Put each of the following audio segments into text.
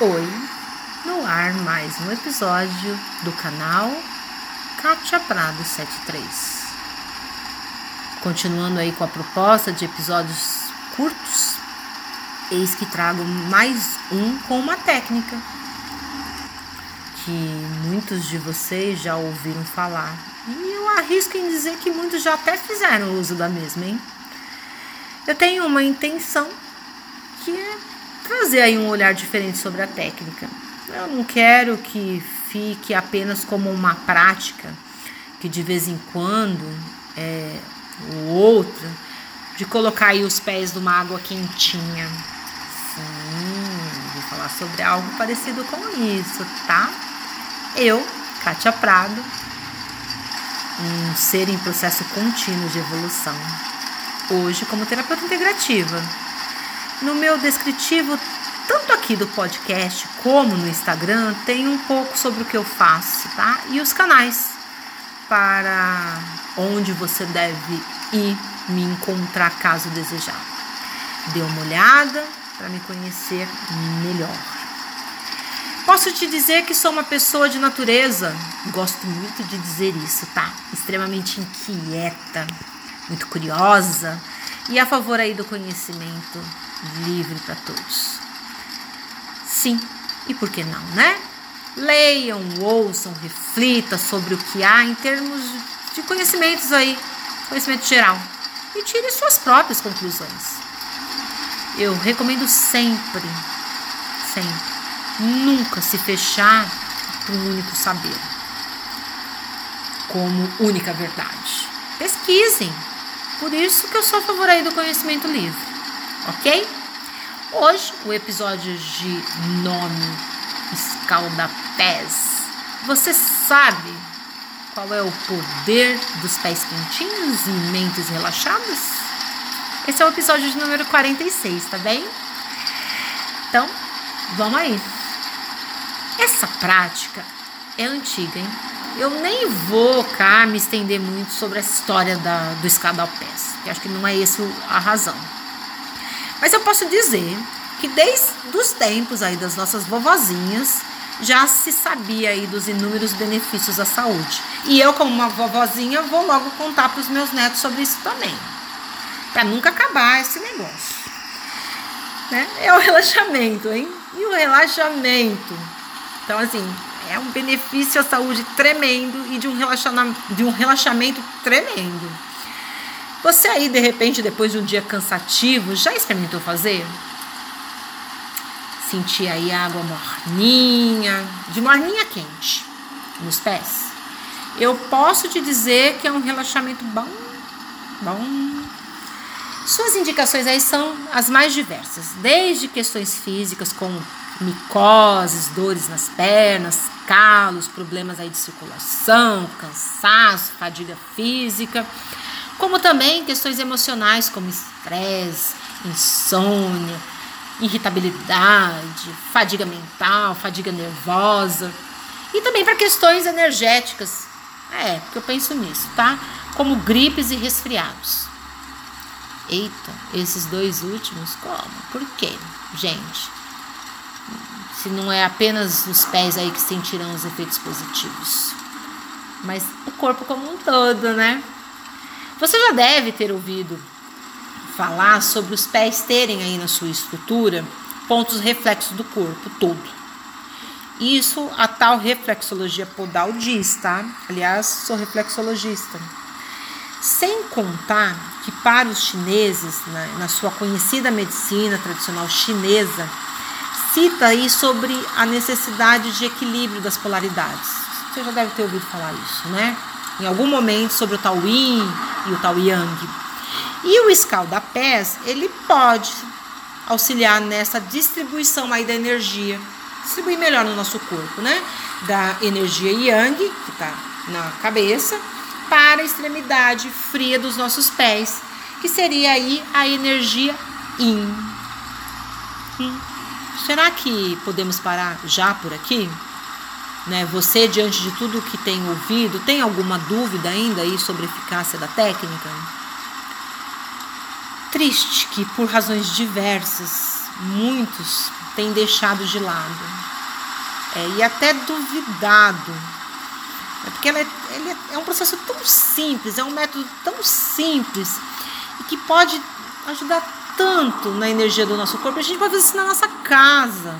Oi, no ar mais um episódio do canal Kátia Prado 73. Continuando aí com a proposta de episódios curtos, eis que trago mais um com uma técnica que muitos de vocês já ouviram falar. E eu arrisco em dizer que muitos já até fizeram uso da mesma, hein? Eu tenho uma intenção que é trazer aí um olhar diferente sobre a técnica. Eu não quero que fique apenas como uma prática que de vez em quando é o outro de colocar aí os pés numa água quentinha. Sim, vou falar sobre algo parecido com isso, tá? Eu, Kátia Prado, um ser em processo contínuo de evolução. Hoje como terapeuta integrativa no meu descritivo, tanto aqui do podcast como no Instagram, tem um pouco sobre o que eu faço, tá? E os canais para onde você deve ir me encontrar caso desejar. Dê uma olhada para me conhecer melhor. Posso te dizer que sou uma pessoa de natureza, gosto muito de dizer isso, tá? Extremamente inquieta, muito curiosa e a favor aí do conhecimento livre para todos. Sim, e por que não, né? Leiam, ouçam, reflitam sobre o que há em termos de conhecimentos aí, conhecimento geral, e tire suas próprias conclusões. Eu recomendo sempre, sempre, nunca se fechar para um único saber como única verdade. Pesquisem. Por isso que eu sou a favor aí do conhecimento livre ok? Hoje, o episódio de nome Escaldapés. Você sabe qual é o poder dos pés quentinhos e mentes relaxadas? Esse é o episódio de número 46, tá bem? Então, vamos aí. Essa prática é antiga, hein? Eu nem vou cá me estender muito sobre a história da, do escaldapés, que acho que não é esse a razão. Mas eu posso dizer que desde os tempos aí das nossas vovozinhas já se sabia aí dos inúmeros benefícios à saúde. E eu, como uma vovozinha, vou logo contar para os meus netos sobre isso também. Para nunca acabar esse negócio. Né? É o relaxamento, hein? E o relaxamento. Então, assim, é um benefício à saúde tremendo e de um, relaxamento, de um relaxamento tremendo. Você aí, de repente, depois de um dia cansativo, já experimentou fazer? Sentir aí a água morninha, de morninha quente, nos pés? Eu posso te dizer que é um relaxamento bom, bom. Suas indicações aí são as mais diversas, desde questões físicas como micoses, dores nas pernas, calos, problemas aí de circulação, cansaço, fadiga física, como também questões emocionais como estresse, insônia, irritabilidade, fadiga mental, fadiga nervosa e também para questões energéticas. É, porque eu penso nisso, tá? Como gripes e resfriados. Eita, esses dois últimos, como? Por quê, gente? Se não é apenas os pés aí que sentirão os efeitos positivos, mas o corpo como um todo, né? Você já deve ter ouvido falar sobre os pés terem aí na sua estrutura pontos reflexos do corpo todo. Isso a tal reflexologia podal diz, tá? Aliás, sou reflexologista. Sem contar que para os chineses, na, na sua conhecida medicina tradicional chinesa, cita aí sobre a necessidade de equilíbrio das polaridades. Você já deve ter ouvido falar isso, né? em algum momento sobre o Tao Yin e o Tao Yang. E o escalda-pés, ele pode auxiliar nessa distribuição aí da energia, distribuir melhor no nosso corpo, né? Da energia Yang, que está na cabeça, para a extremidade fria dos nossos pés, que seria aí a energia Yin. Hum. Será que podemos parar já por aqui? Né? Você, diante de tudo que tem ouvido, tem alguma dúvida ainda aí sobre a eficácia da técnica? Triste que, por razões diversas, muitos tem deixado de lado é, e até duvidado. É porque ela é, é, é um processo tão simples, é um método tão simples e que pode ajudar tanto na energia do nosso corpo. A gente pode fazer isso na nossa casa.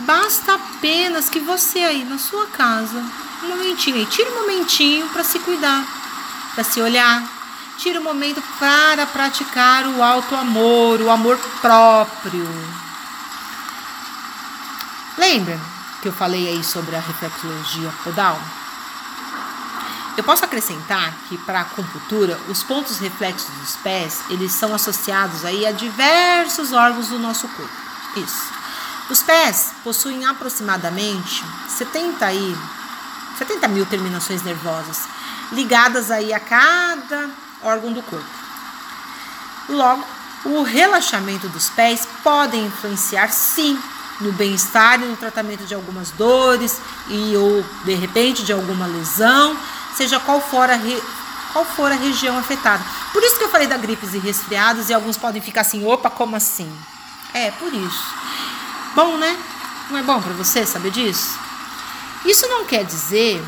Basta apenas que você aí na sua casa, um momentinho aí, tire um momentinho para se cuidar, para se olhar. Tire um momento para praticar o alto amor, o amor próprio. Lembra que eu falei aí sobre a reflexologia podal? Eu posso acrescentar que para a acupuntura, os pontos reflexos dos pés, eles são associados aí a diversos órgãos do nosso corpo. Isso. Os pés possuem aproximadamente 70 aí, 70 mil terminações nervosas, ligadas aí a cada órgão do corpo. Logo, o relaxamento dos pés pode influenciar sim no bem-estar e no tratamento de algumas dores e ou de repente de alguma lesão seja qual for a, re... qual for a região afetada. Por isso que eu falei da gripes e resfriados e alguns podem ficar assim, opa, como assim? É, por isso. Bom, né? Não é bom para você saber disso? Isso não quer dizer,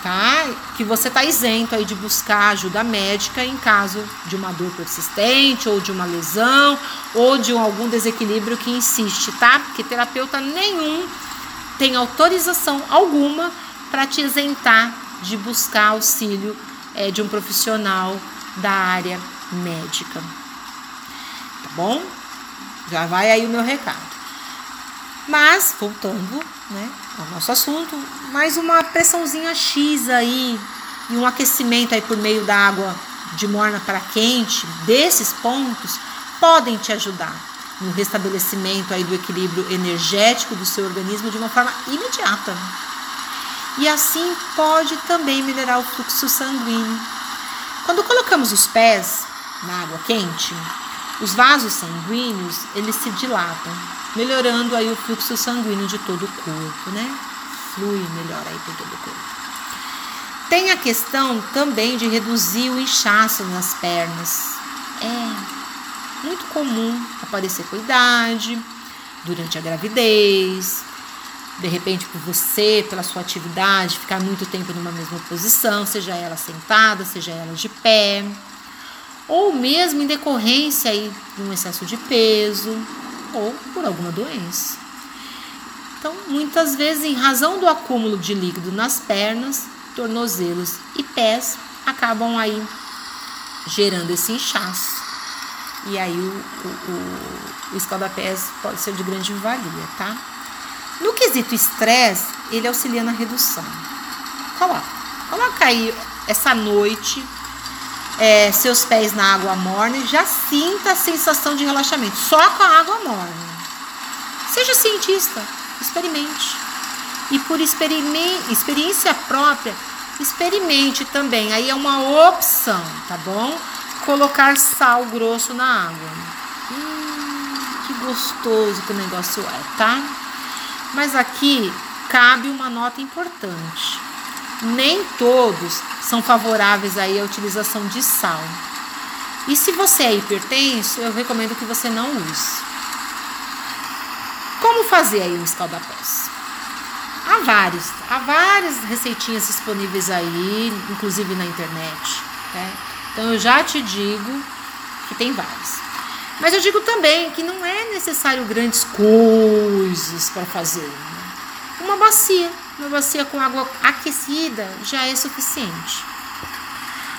tá, que você tá isento aí de buscar ajuda médica em caso de uma dor persistente ou de uma lesão ou de algum desequilíbrio que insiste, tá? Porque terapeuta nenhum tem autorização alguma para te isentar de buscar auxílio é, de um profissional da área médica. Tá bom? Já vai aí o meu recado. Mas, voltando né, ao nosso assunto, mais uma pressãozinha X aí e um aquecimento aí por meio da água de morna para quente, desses pontos, podem te ajudar no restabelecimento aí do equilíbrio energético do seu organismo de uma forma imediata e assim pode também melhorar o fluxo sanguíneo. Quando colocamos os pés na água quente, os vasos sanguíneos eles se dilatam, melhorando aí o fluxo sanguíneo de todo o corpo, né? Flui melhor aí por todo o corpo. Tem a questão também de reduzir o inchaço nas pernas. É muito comum aparecer com idade, durante a gravidez, de repente por você, pela sua atividade, ficar muito tempo numa mesma posição, seja ela sentada, seja ela de pé, ou mesmo em decorrência aí de um excesso de peso ou por alguma doença. Então, muitas vezes, em razão do acúmulo de líquido nas pernas, tornozelos e pés, acabam aí gerando esse inchaço. E aí o, o, o, escaldapés pode ser de grande valia, tá? No quesito estresse, ele auxilia na redução. Coloca. Coloca aí essa noite é, seus pés na água morna e já sinta a sensação de relaxamento. Só com a água morna. Seja cientista, experimente. E por experiência própria, experimente também. Aí é uma opção, tá bom? Colocar sal grosso na água. Hum, que gostoso que o negócio é, tá? Mas aqui cabe uma nota importante. Nem todos são favoráveis aí à utilização de sal. E se você é hipertenso, eu recomendo que você não use. Como fazer aí um escaldapés? Há vários, há várias receitinhas disponíveis aí, inclusive na internet. Né? Então eu já te digo que tem vários. Mas eu digo também que não é necessário grandes coisas para fazer. Uma bacia, uma bacia com água aquecida já é suficiente.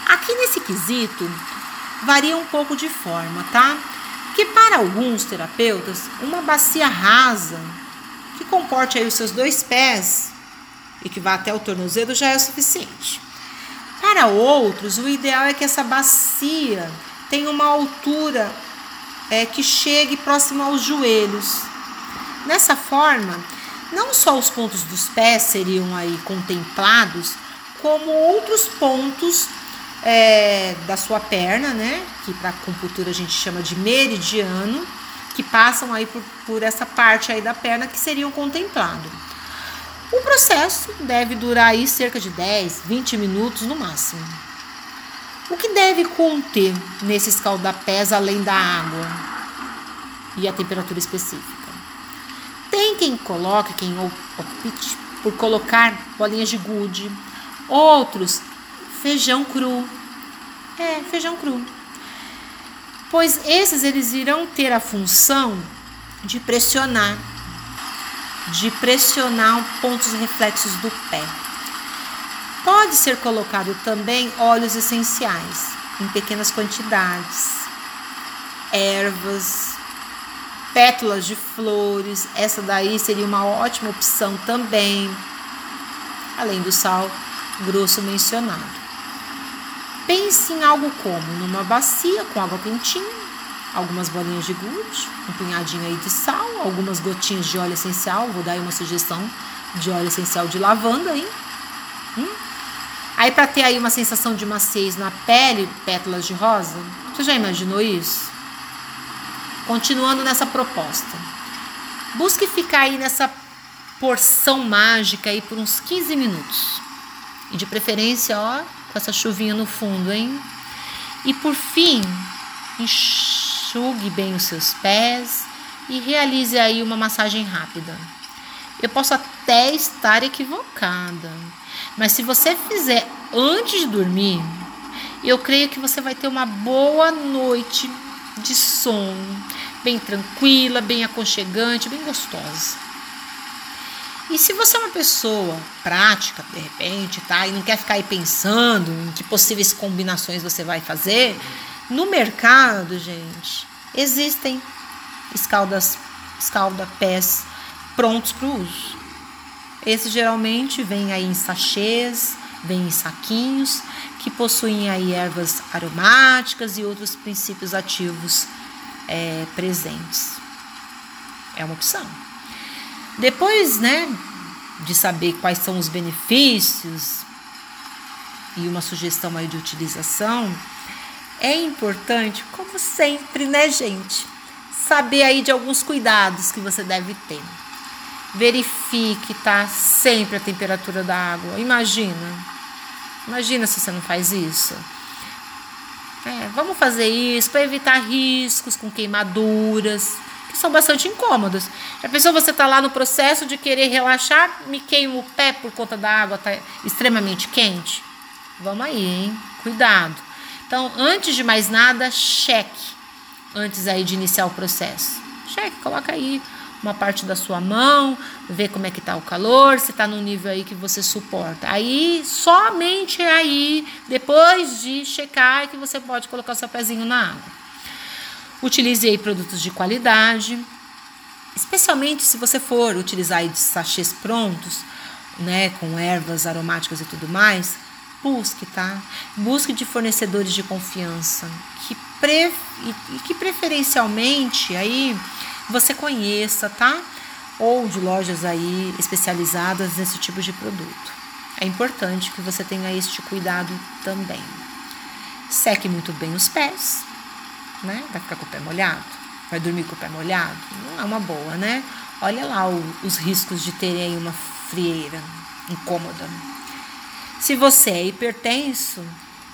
Aqui nesse quesito varia um pouco de forma, tá? Que para alguns terapeutas, uma bacia rasa que comporte aí os seus dois pés e que vá até o tornozelo já é suficiente. Para outros, o ideal é que essa bacia tenha uma altura é, que chegue próximo aos joelhos. Dessa forma, não só os pontos dos pés seriam aí contemplados, como outros pontos é, da sua perna, né? Que para acupuntura a gente chama de meridiano, que passam aí por, por essa parte aí da perna que seriam contemplados. O processo deve durar aí cerca de 10, 20 minutos no máximo. O que deve conter nesse escaldapés além da água e a temperatura específica? Quem coloque, quem opte por colocar bolinhas de gude, outros feijão cru. É, feijão cru. Pois esses eles irão ter a função de pressionar, de pressionar pontos reflexos do pé. Pode ser colocado também óleos essenciais em pequenas quantidades, ervas, pétalas de flores, essa daí seria uma ótima opção também, além do sal grosso mencionado. Pense em algo como numa bacia com água quentinha, algumas bolinhas de gude, um punhadinho aí de sal, algumas gotinhas de óleo essencial, vou dar aí uma sugestão de óleo essencial de lavanda, hein? Hum? Aí para ter aí uma sensação de maciez na pele, pétalas de rosa, você já imaginou isso? Continuando nessa proposta. Busque ficar aí nessa porção mágica aí por uns 15 minutos. E de preferência, ó, com essa chuvinha no fundo, hein? E por fim, enxugue bem os seus pés e realize aí uma massagem rápida. Eu posso até estar equivocada, mas se você fizer antes de dormir, eu creio que você vai ter uma boa noite de sono, bem tranquila, bem aconchegante, bem gostosa. E se você é uma pessoa prática, de repente, tá, e não quer ficar aí pensando em que possíveis combinações você vai fazer, no mercado, gente, existem escaldas, escalda pés prontos para o uso. Esses geralmente vêm aí em sachês, vêm em saquinhos, que possuem aí ervas aromáticas e outros princípios ativos é, presentes. É uma opção. Depois, né, de saber quais são os benefícios e uma sugestão aí de utilização, é importante, como sempre, né, gente, saber aí de alguns cuidados que você deve ter. Verifique, tá? Sempre a temperatura da água. Imagina. Imagina se você não faz isso. É, vamos fazer isso para evitar riscos com queimaduras, que são bastante incômodos. Já pensou você tá lá no processo de querer relaxar, me queima o pé por conta da água, tá extremamente quente? Vamos aí, hein? Cuidado. Então, antes de mais nada, cheque antes aí de iniciar o processo. Cheque, coloca aí uma parte da sua mão, vê como é que tá o calor, se tá no nível aí que você suporta. Aí, somente aí, depois de checar, é que você pode colocar o seu pezinho na água. Utilize aí produtos de qualidade, especialmente se você for utilizar aí sachês prontos, né, com ervas aromáticas e tudo mais, busque, tá? Busque de fornecedores de confiança que pre, e, que preferencialmente aí você conheça, tá? Ou de lojas aí especializadas nesse tipo de produto. É importante que você tenha este cuidado também. Seque muito bem os pés, né? Vai ficar com o pé molhado? Vai dormir com o pé molhado? Não é uma boa, né? Olha lá o, os riscos de terem aí uma frieira incômoda. Se você é hipertenso,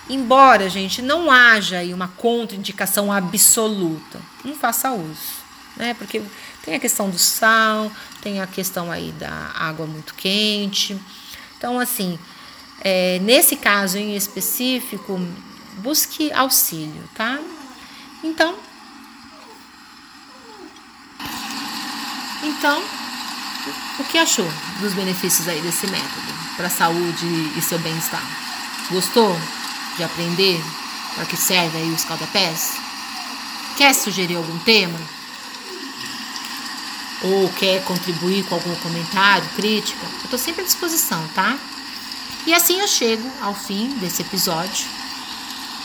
embora, gente, não haja aí uma contraindicação absoluta, não faça uso né? Porque tem a questão do sal, tem a questão aí da água muito quente. Então, assim, é, nesse caso em específico, busque auxílio, tá? Então, então, o que achou dos benefícios aí desse método para a saúde e seu bem-estar? Gostou de aprender para que serve aí os calda-pés? Quer sugerir algum tema? Ou quer contribuir com algum comentário, crítica, eu estou sempre à disposição, tá? E assim eu chego ao fim desse episódio.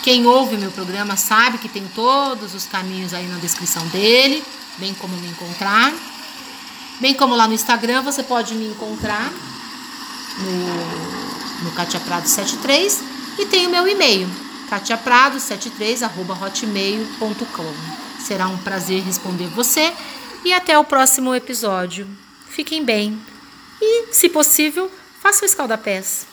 Quem ouve meu programa sabe que tem todos os caminhos aí na descrição dele, bem como me encontrar. Bem como lá no Instagram você pode me encontrar no, no Katia Prado 73 e tem o meu e-mail, katiaprado73@hotmail.com. Será um prazer responder você e até o próximo episódio. Fiquem bem e, se possível, façam escaldapés.